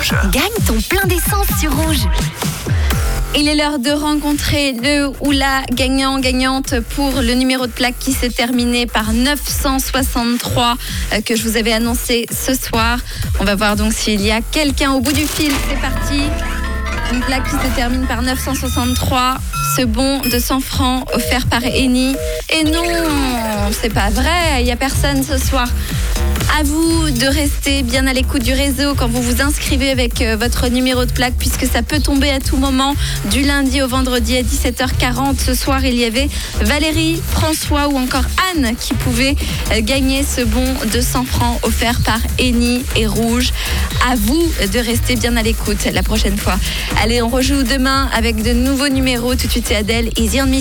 Rouge. Gagne ton plein d'essence sur Rouge. Il est l'heure de rencontrer le ou la gagnant-gagnante pour le numéro de plaque qui s'est terminé par 963 euh, que je vous avais annoncé ce soir. On va voir donc s'il y a quelqu'un au bout du fil. C'est parti. Une plaque qui se termine par 963. Ce bon de 100 francs offert par Eni. Et non, c'est pas vrai. Il n'y a personne ce soir. À vous de rester bien à l'écoute du réseau quand vous vous inscrivez avec euh, votre numéro de plaque puisque ça peut tomber à tout moment du lundi au vendredi à 17h40. Ce soir, il y avait Valérie, François ou encore Anne qui pouvaient euh, gagner ce bon de 100 francs offert par Eni et Rouge. À vous de rester bien à l'écoute la prochaine fois. Allez, on rejoue demain avec de nouveaux numéros. Tout de suite, c'est Adèle, Easy on